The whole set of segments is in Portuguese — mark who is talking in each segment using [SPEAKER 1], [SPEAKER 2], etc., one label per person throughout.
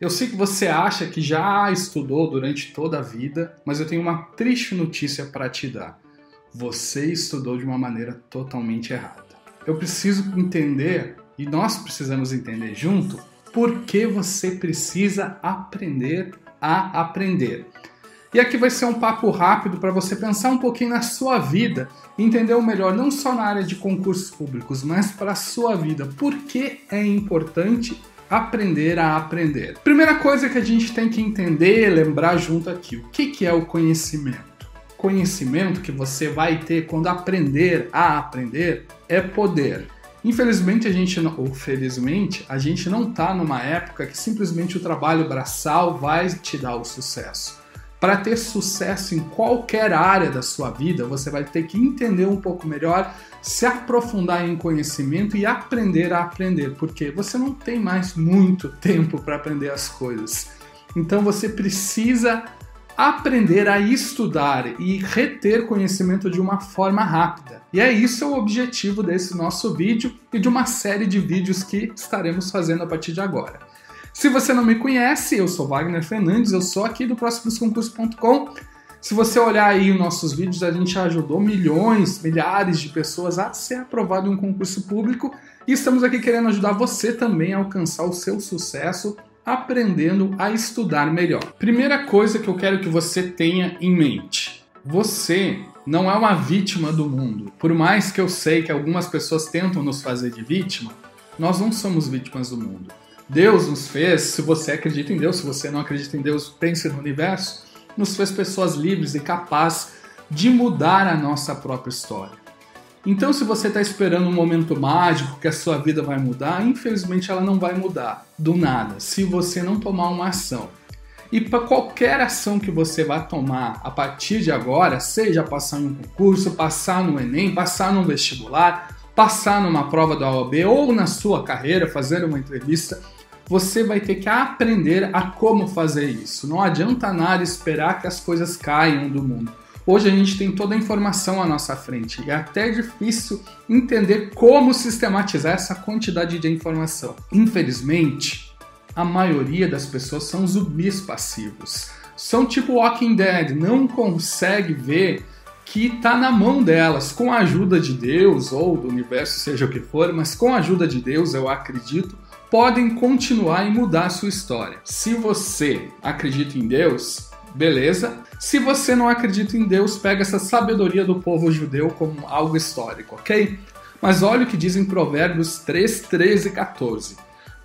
[SPEAKER 1] Eu sei que você acha que já estudou durante toda a vida, mas eu tenho uma triste notícia para te dar. Você estudou de uma maneira totalmente errada. Eu preciso entender, e nós precisamos entender junto, por que você precisa aprender a aprender. E aqui vai ser um papo rápido para você pensar um pouquinho na sua vida, entender o melhor não só na área de concursos públicos, mas para a sua vida. Por que é importante aprender a aprender? Primeira coisa que a gente tem que entender, lembrar junto aqui, o que, que é o conhecimento? Conhecimento que você vai ter quando aprender a aprender é poder. Infelizmente a gente não, ou felizmente, a gente não está numa época que simplesmente o trabalho braçal vai te dar o sucesso. Para ter sucesso em qualquer área da sua vida, você vai ter que entender um pouco melhor, se aprofundar em conhecimento e aprender a aprender, porque você não tem mais muito tempo para aprender as coisas. Então você precisa aprender a estudar e reter conhecimento de uma forma rápida. E é isso o objetivo desse nosso vídeo e de uma série de vídeos que estaremos fazendo a partir de agora. Se você não me conhece, eu sou Wagner Fernandes, eu sou aqui do próximosconcursos.com. Se você olhar aí os nossos vídeos, a gente ajudou milhões, milhares de pessoas a ser aprovado em um concurso público e estamos aqui querendo ajudar você também a alcançar o seu sucesso aprendendo a estudar melhor. Primeira coisa que eu quero que você tenha em mente: você não é uma vítima do mundo. Por mais que eu sei que algumas pessoas tentam nos fazer de vítima, nós não somos vítimas do mundo. Deus nos fez, se você acredita em Deus, se você não acredita em Deus, pense no universo, nos fez pessoas livres e capazes de mudar a nossa própria história. Então, se você está esperando um momento mágico que a sua vida vai mudar, infelizmente ela não vai mudar do nada, se você não tomar uma ação. E para qualquer ação que você vai tomar a partir de agora, seja passar em um concurso, passar no Enem, passar num vestibular, passar numa prova da OAB ou na sua carreira, fazer uma entrevista, você vai ter que aprender a como fazer isso. Não adianta nada esperar que as coisas caiam do mundo. Hoje a gente tem toda a informação à nossa frente e é até difícil entender como sistematizar essa quantidade de informação. Infelizmente, a maioria das pessoas são zumbis passivos. São tipo Walking Dead, não consegue ver que está na mão delas, com a ajuda de Deus ou do universo, seja o que for, mas com a ajuda de Deus, eu acredito, podem continuar e mudar a sua história. Se você acredita em Deus, beleza. Se você não acredita em Deus, pega essa sabedoria do povo judeu como algo histórico, ok? Mas olha o que diz em Provérbios 3, 13 e 14.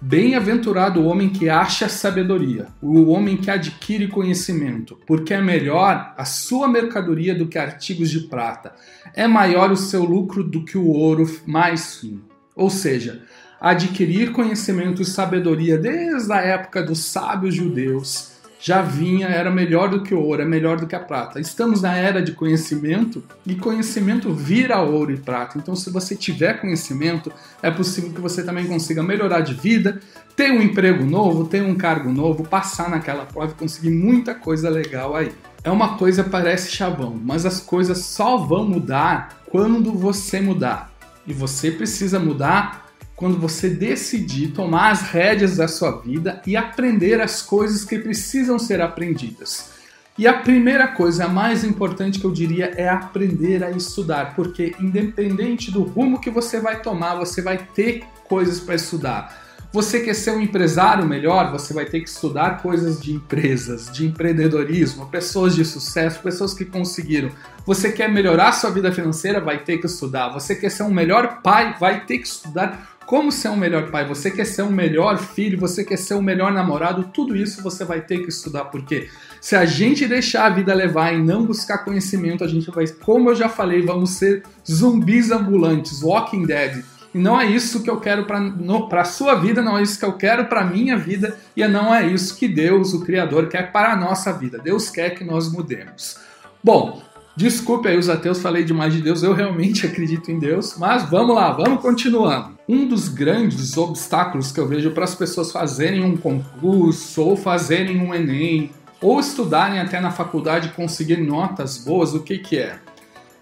[SPEAKER 1] Bem-aventurado o homem que acha sabedoria, o homem que adquire conhecimento, porque é melhor a sua mercadoria do que artigos de prata, é maior o seu lucro do que o ouro mais fino. Ou seja, adquirir conhecimento e sabedoria desde a época dos sábios judeus já vinha, era melhor do que o ouro, é melhor do que a prata. Estamos na era de conhecimento e conhecimento vira ouro e prata. Então, se você tiver conhecimento, é possível que você também consiga melhorar de vida, ter um emprego novo, ter um cargo novo, passar naquela prova e conseguir muita coisa legal aí. É uma coisa parece chavão, mas as coisas só vão mudar quando você mudar. E você precisa mudar quando você decidir tomar as rédeas da sua vida e aprender as coisas que precisam ser aprendidas. E a primeira coisa, a mais importante que eu diria, é aprender a estudar, porque independente do rumo que você vai tomar, você vai ter coisas para estudar. Você quer ser um empresário melhor, você vai ter que estudar coisas de empresas, de empreendedorismo, pessoas de sucesso, pessoas que conseguiram. Você quer melhorar sua vida financeira, vai ter que estudar. Você quer ser um melhor pai, vai ter que estudar como ser um melhor pai, você quer ser um melhor filho, você quer ser um melhor namorado, tudo isso você vai ter que estudar, porque se a gente deixar a vida levar e não buscar conhecimento, a gente vai, como eu já falei, vamos ser zumbis ambulantes, walking dead. E não é isso que eu quero para a sua vida, não é isso que eu quero para a minha vida, e não é isso que Deus, o Criador, quer para a nossa vida. Deus quer que nós mudemos. Bom, Desculpe aí os ateus, falei demais de Deus, eu realmente acredito em Deus, mas vamos lá, vamos continuando. Um dos grandes obstáculos que eu vejo para as pessoas fazerem um concurso, ou fazerem um Enem, ou estudarem até na faculdade e conseguirem notas boas, o que, que é?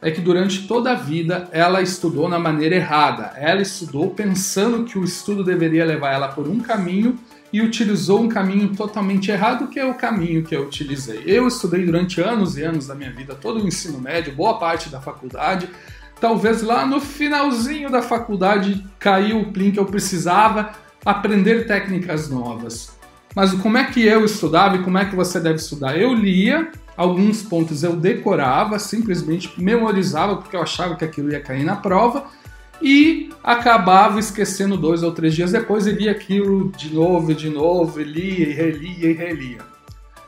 [SPEAKER 1] É que durante toda a vida ela estudou na maneira errada. Ela estudou pensando que o estudo deveria levar ela por um caminho e utilizou um caminho totalmente errado, que é o caminho que eu utilizei. Eu estudei durante anos e anos da minha vida, todo o ensino médio, boa parte da faculdade. Talvez lá no finalzinho da faculdade caiu o plim que eu precisava aprender técnicas novas. Mas como é que eu estudava e como é que você deve estudar? Eu lia, alguns pontos eu decorava, simplesmente memorizava porque eu achava que aquilo ia cair na prova e acabava esquecendo dois ou três dias depois e lia aquilo de novo e de novo, e lia e relia e relia.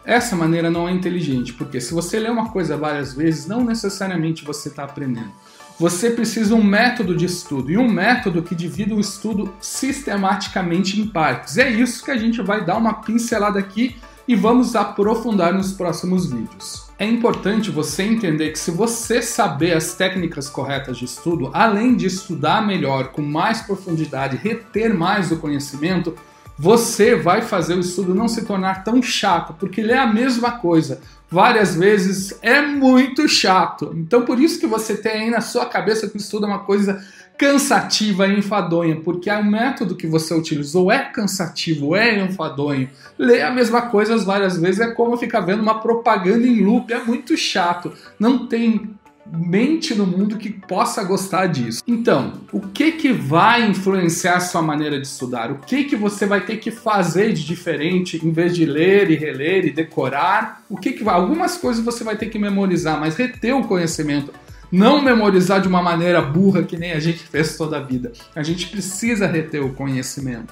[SPEAKER 1] Essa maneira não é inteligente, porque se você lê uma coisa várias vezes, não necessariamente você está aprendendo. Você precisa um método de estudo e um método que divida o estudo sistematicamente em partes. É isso que a gente vai dar uma pincelada aqui e vamos aprofundar nos próximos vídeos. É importante você entender que se você saber as técnicas corretas de estudo, além de estudar melhor, com mais profundidade, reter mais o conhecimento, você vai fazer o estudo não se tornar tão chato, porque ele é a mesma coisa. Várias vezes é muito chato. Então por isso que você tem aí na sua cabeça que o estudo é uma coisa cansativa e enfadonha, porque o método que você utilizou é cansativo, é enfadonho. Ler a mesma coisa várias vezes é como ficar vendo uma propaganda em loop, é muito chato. Não tem mente no mundo que possa gostar disso. Então, o que que vai influenciar a sua maneira de estudar? O que que você vai ter que fazer de diferente em vez de ler e reler e decorar? O que que vai? Algumas coisas você vai ter que memorizar, mas reter o conhecimento não memorizar de uma maneira burra que nem a gente fez toda a vida. A gente precisa reter o conhecimento.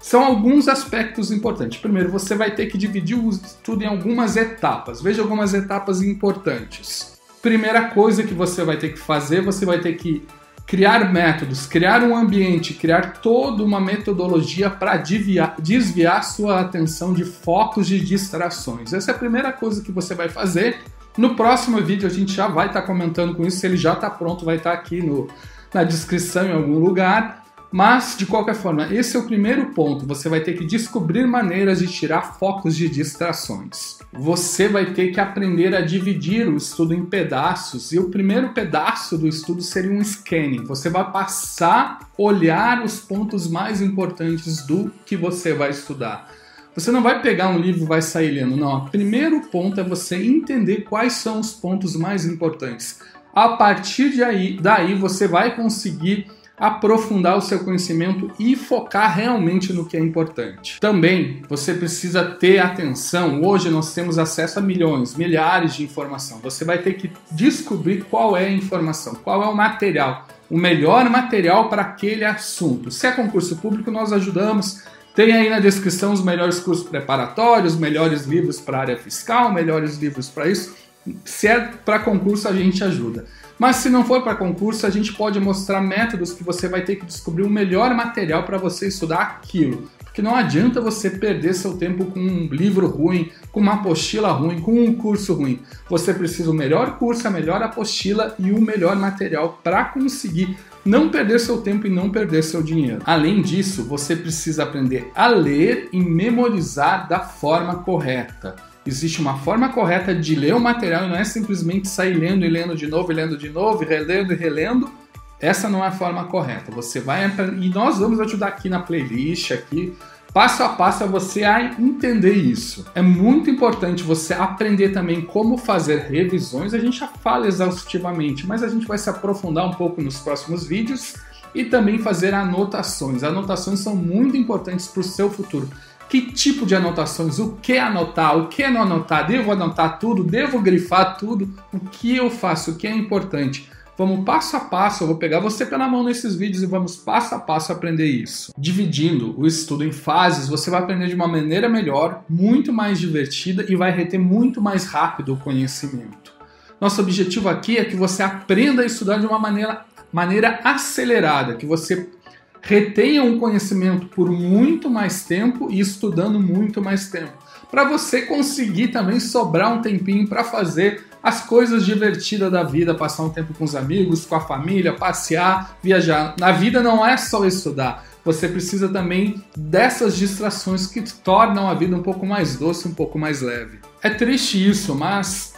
[SPEAKER 1] São alguns aspectos importantes. Primeiro, você vai ter que dividir o estudo em algumas etapas. Veja algumas etapas importantes. Primeira coisa que você vai ter que fazer, você vai ter que criar métodos, criar um ambiente, criar toda uma metodologia para desviar, sua atenção de focos de distrações. Essa é a primeira coisa que você vai fazer no próximo vídeo a gente já vai estar tá comentando com isso, ele já está pronto, vai estar tá aqui no, na descrição em algum lugar. Mas, de qualquer forma, esse é o primeiro ponto. Você vai ter que descobrir maneiras de tirar focos de distrações. Você vai ter que aprender a dividir o estudo em pedaços. E o primeiro pedaço do estudo seria um scanning. Você vai passar, olhar os pontos mais importantes do que você vai estudar. Você não vai pegar um livro e vai sair lendo, não. O primeiro ponto é você entender quais são os pontos mais importantes. A partir de aí, daí você vai conseguir aprofundar o seu conhecimento e focar realmente no que é importante. Também você precisa ter atenção. Hoje nós temos acesso a milhões, milhares de informação. Você vai ter que descobrir qual é a informação, qual é o material, o melhor material para aquele assunto. Se é concurso público, nós ajudamos tem aí na descrição os melhores cursos preparatórios, melhores livros para a área fiscal, melhores livros para isso. Se é para concurso, a gente ajuda. Mas se não for para concurso, a gente pode mostrar métodos que você vai ter que descobrir o melhor material para você estudar aquilo. Porque não adianta você perder seu tempo com um livro ruim, com uma apostila ruim, com um curso ruim. Você precisa o melhor curso, a melhor apostila e o melhor material para conseguir não perder seu tempo e não perder seu dinheiro. Além disso, você precisa aprender a ler e memorizar da forma correta. Existe uma forma correta de ler o material e não é simplesmente sair lendo e lendo de novo e lendo de novo, e relendo e relendo. Essa não é a forma correta. Você vai e nós vamos ajudar aqui na playlist aqui passo a passo a você a entender isso. É muito importante você aprender também como fazer revisões. A gente já fala exaustivamente, mas a gente vai se aprofundar um pouco nos próximos vídeos e também fazer anotações. Anotações são muito importantes para o seu futuro. Que tipo de anotações? O que anotar? O que não anotar? Devo anotar tudo? Devo grifar tudo? O que eu faço? O que é importante? Vamos passo a passo, eu vou pegar você pela mão nesses vídeos e vamos passo a passo aprender isso. Dividindo o estudo em fases, você vai aprender de uma maneira melhor, muito mais divertida e vai reter muito mais rápido o conhecimento. Nosso objetivo aqui é que você aprenda a estudar de uma maneira, maneira acelerada, que você retenha um conhecimento por muito mais tempo e estudando muito mais tempo, para você conseguir também sobrar um tempinho para fazer as coisas divertidas da vida, passar um tempo com os amigos, com a família, passear, viajar. Na vida não é só estudar. Você precisa também dessas distrações que tornam a vida um pouco mais doce, um pouco mais leve. É triste isso, mas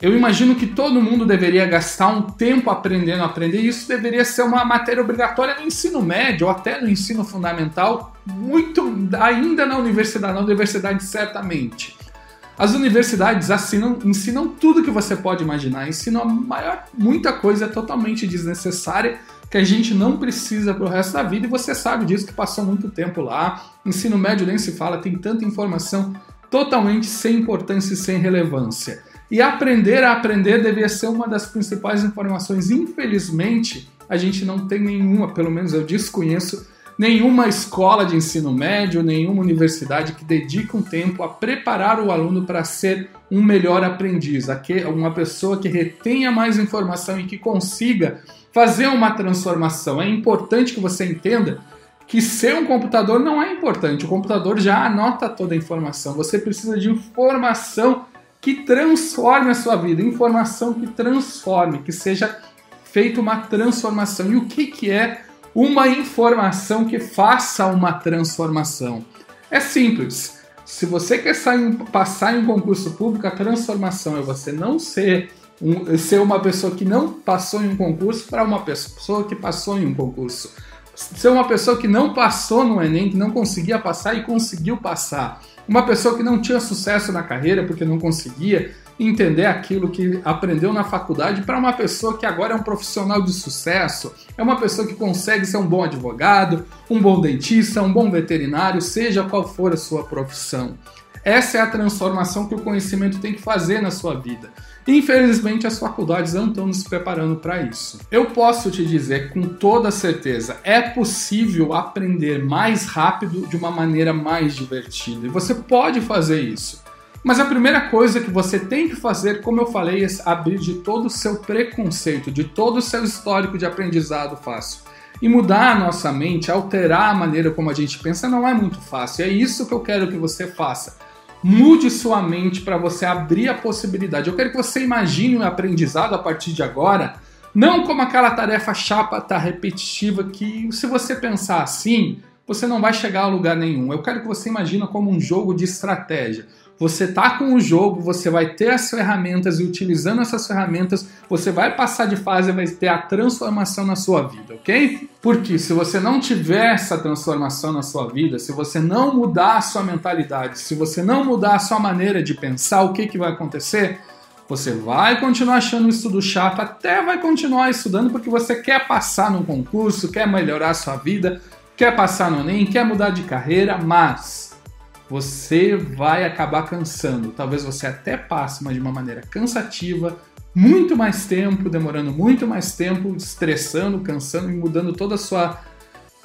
[SPEAKER 1] eu imagino que todo mundo deveria gastar um tempo aprendendo a aprender. Isso deveria ser uma matéria obrigatória no ensino médio ou até no ensino fundamental muito ainda na universidade, na universidade certamente. As universidades assinam, ensinam tudo que você pode imaginar, ensinam maior, muita coisa totalmente desnecessária que a gente não precisa para o resto da vida e você sabe disso que passou muito tempo lá. Ensino médio nem se fala, tem tanta informação totalmente sem importância e sem relevância. E aprender a aprender devia ser uma das principais informações. Infelizmente, a gente não tem nenhuma, pelo menos eu desconheço, nenhuma escola de ensino médio, nenhuma universidade que dedique um tempo a preparar o aluno para ser um melhor aprendiz, uma pessoa que retenha mais informação e que consiga fazer uma transformação. É importante que você entenda que ser um computador não é importante. O computador já anota toda a informação. Você precisa de informação que transforme a sua vida, informação que transforme, que seja feita uma transformação. E o que, que é uma informação que faça uma transformação. É simples. Se você quer sair, passar em um concurso público, a transformação é você não ser, um, ser uma pessoa que não passou em um concurso para uma pessoa que passou em um concurso. Ser uma pessoa que não passou no Enem, que não conseguia passar e conseguiu passar. Uma pessoa que não tinha sucesso na carreira porque não conseguia entender aquilo que aprendeu na faculdade para uma pessoa que agora é um profissional de sucesso, é uma pessoa que consegue ser um bom advogado, um bom dentista, um bom veterinário, seja qual for a sua profissão. Essa é a transformação que o conhecimento tem que fazer na sua vida. Infelizmente, as faculdades não estão nos preparando para isso. Eu posso te dizer com toda certeza: é possível aprender mais rápido de uma maneira mais divertida. E você pode fazer isso. Mas a primeira coisa que você tem que fazer, como eu falei, é abrir de todo o seu preconceito, de todo o seu histórico de aprendizado fácil. E mudar a nossa mente, alterar a maneira como a gente pensa, não é muito fácil. É isso que eu quero que você faça. Mude sua mente para você abrir a possibilidade. Eu quero que você imagine o um aprendizado a partir de agora, não como aquela tarefa chapa, tá repetitiva, que se você pensar assim, você não vai chegar a lugar nenhum. Eu quero que você imagine como um jogo de estratégia você tá com o jogo, você vai ter as ferramentas e utilizando essas ferramentas, você vai passar de fase e vai ter a transformação na sua vida, ok? Porque se você não tiver essa transformação na sua vida, se você não mudar a sua mentalidade, se você não mudar a sua maneira de pensar, o que, que vai acontecer? Você vai continuar achando o estudo chato, até vai continuar estudando porque você quer passar num concurso, quer melhorar a sua vida, quer passar no Enem, quer mudar de carreira, mas você vai acabar cansando. Talvez você até passe, mas de uma maneira cansativa, muito mais tempo, demorando muito mais tempo, estressando, cansando e mudando toda a sua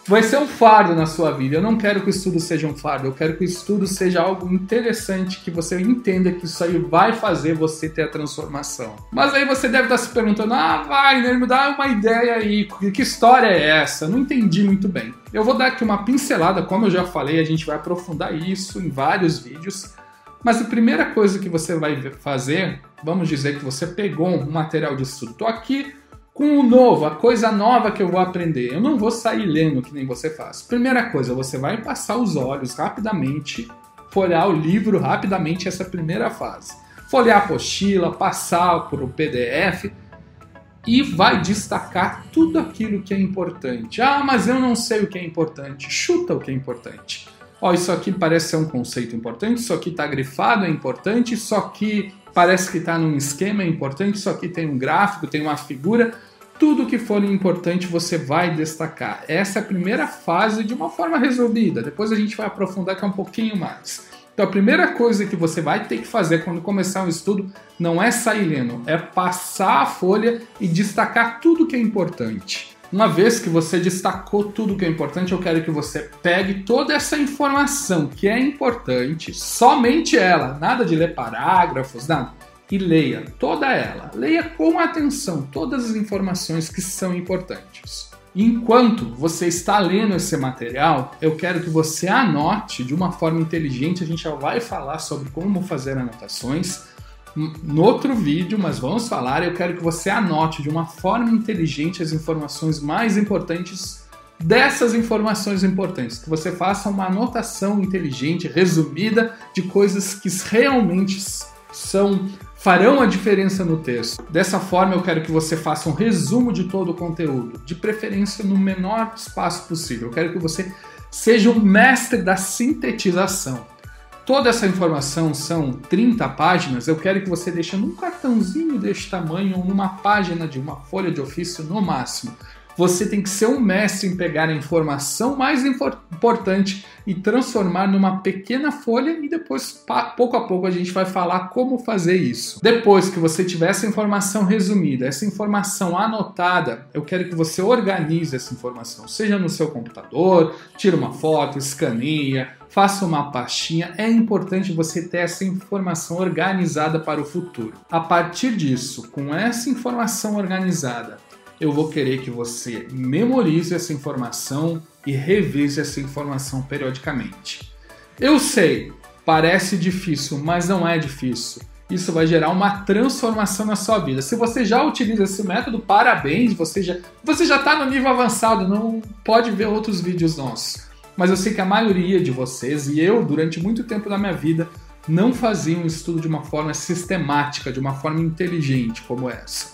[SPEAKER 1] vai ser um fardo na sua vida. Eu não quero que o estudo seja um fardo, eu quero que o estudo seja algo interessante, que você entenda que isso aí vai fazer você ter a transformação. Mas aí você deve estar se perguntando: ah, vai, né, me dá uma ideia aí, que história é essa? Não entendi muito bem. Eu vou dar aqui uma pincelada, como eu já falei, a gente vai aprofundar isso em vários vídeos. Mas a primeira coisa que você vai fazer, vamos dizer que você pegou um material de estudo. Estou aqui com o novo, a coisa nova que eu vou aprender. Eu não vou sair lendo que nem você faz. Primeira coisa, você vai passar os olhos rapidamente, folhear o livro rapidamente, essa é primeira fase. Folhear a apostila, passar por o PDF e vai destacar tudo aquilo que é importante. Ah, mas eu não sei o que é importante. Chuta o que é importante. Ó, oh, isso aqui parece ser um conceito importante, isso aqui está grifado, é importante, isso aqui parece que está num esquema importante, só que tem um gráfico, tem uma figura, tudo que for importante você vai destacar. Essa é a primeira fase de uma forma resumida, depois a gente vai aprofundar é um pouquinho mais. Então a primeira coisa que você vai ter que fazer quando começar um estudo não é sair lendo, é passar a folha e destacar tudo que é importante. Uma vez que você destacou tudo que é importante, eu quero que você pegue toda essa informação que é importante, somente ela, nada de ler parágrafos, nada, e leia toda ela. Leia com atenção todas as informações que são importantes. Enquanto você está lendo esse material, eu quero que você anote de uma forma inteligente. A gente já vai falar sobre como fazer anotações no outro vídeo, mas vamos falar. Eu quero que você anote de uma forma inteligente as informações mais importantes dessas informações importantes, que você faça uma anotação inteligente, resumida de coisas que realmente são farão a diferença no texto. Dessa forma, eu quero que você faça um resumo de todo o conteúdo, de preferência no menor espaço possível. Eu quero que você Seja um mestre da sintetização. Toda essa informação são 30 páginas. Eu quero que você deixe num cartãozinho deste tamanho ou numa página de uma folha de ofício no máximo. Você tem que ser um mestre em pegar a informação mais importante e transformar numa pequena folha e depois, pouco a pouco, a gente vai falar como fazer isso. Depois que você tiver essa informação resumida, essa informação anotada, eu quero que você organize essa informação, seja no seu computador, tira uma foto, escaneia, faça uma pastinha. É importante você ter essa informação organizada para o futuro. A partir disso, com essa informação organizada, eu vou querer que você memorize essa informação e revise essa informação periodicamente. Eu sei, parece difícil, mas não é difícil. Isso vai gerar uma transformação na sua vida. Se você já utiliza esse método, parabéns, você já você já está no nível avançado, não pode ver outros vídeos nossos. Mas eu sei que a maioria de vocês e eu, durante muito tempo da minha vida, não faziam um estudo de uma forma sistemática, de uma forma inteligente como essa.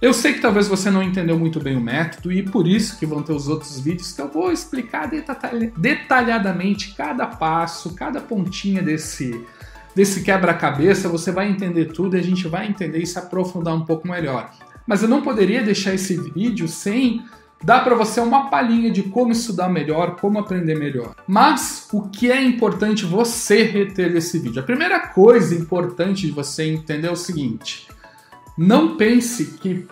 [SPEAKER 1] Eu sei que talvez você não entendeu muito bem o método e por isso que vão ter os outros vídeos que eu vou explicar detalhadamente cada passo, cada pontinha desse, desse quebra-cabeça, você vai entender tudo e a gente vai entender e se aprofundar um pouco melhor. Mas eu não poderia deixar esse vídeo sem dar para você uma palhinha de como estudar melhor, como aprender melhor. Mas o que é importante você reter desse vídeo? A primeira coisa importante de você entender é o seguinte: não pense que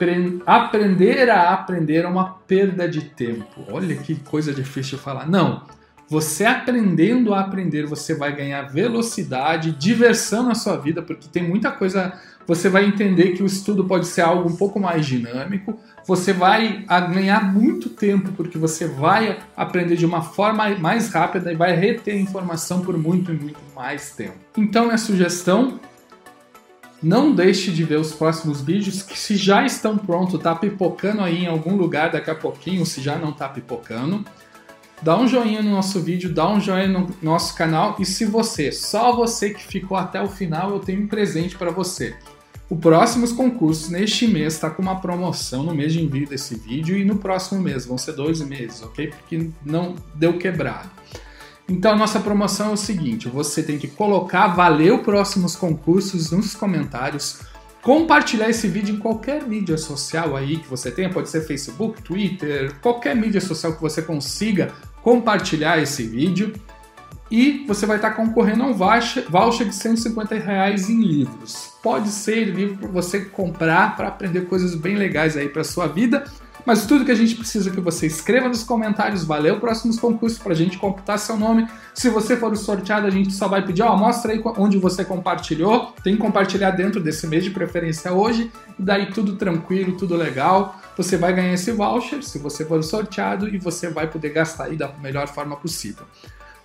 [SPEAKER 1] aprender a aprender é uma perda de tempo. Olha que coisa difícil falar. Não. Você aprendendo a aprender, você vai ganhar velocidade, diversão na sua vida, porque tem muita coisa. Você vai entender que o estudo pode ser algo um pouco mais dinâmico. Você vai ganhar muito tempo, porque você vai aprender de uma forma mais rápida e vai reter informação por muito e muito mais tempo. Então, minha sugestão não deixe de ver os próximos vídeos que se já estão prontos, tá pipocando aí em algum lugar daqui a pouquinho, se já não tá pipocando. Dá um joinha no nosso vídeo, dá um joinha no nosso canal e se você, só você que ficou até o final, eu tenho um presente para você. O próximos concursos neste mês está com uma promoção no mês de envio desse vídeo e no próximo mês, vão ser dois meses, ok? Porque não deu quebrado. Então a nossa promoção é o seguinte: você tem que colocar valeu próximos concursos nos comentários, compartilhar esse vídeo em qualquer mídia social aí que você tenha, pode ser Facebook, Twitter, qualquer mídia social que você consiga compartilhar esse vídeo. E você vai estar concorrendo a um voucher de 150 reais em livros. Pode ser livro para você comprar para aprender coisas bem legais aí para sua vida mas tudo que a gente precisa é que você escreva nos comentários, valeu próximos concursos para a gente computar seu nome. Se você for o sorteado, a gente só vai pedir, ó, mostra aí onde você compartilhou. Tem que compartilhar dentro desse mês de preferência hoje. E daí tudo tranquilo, tudo legal. Você vai ganhar esse voucher se você for o sorteado e você vai poder gastar aí da melhor forma possível.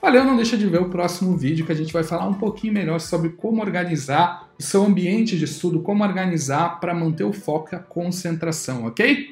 [SPEAKER 1] Valeu, não deixa de ver o próximo vídeo que a gente vai falar um pouquinho melhor sobre como organizar o seu ambiente de estudo, como organizar para manter o foco e a concentração, ok?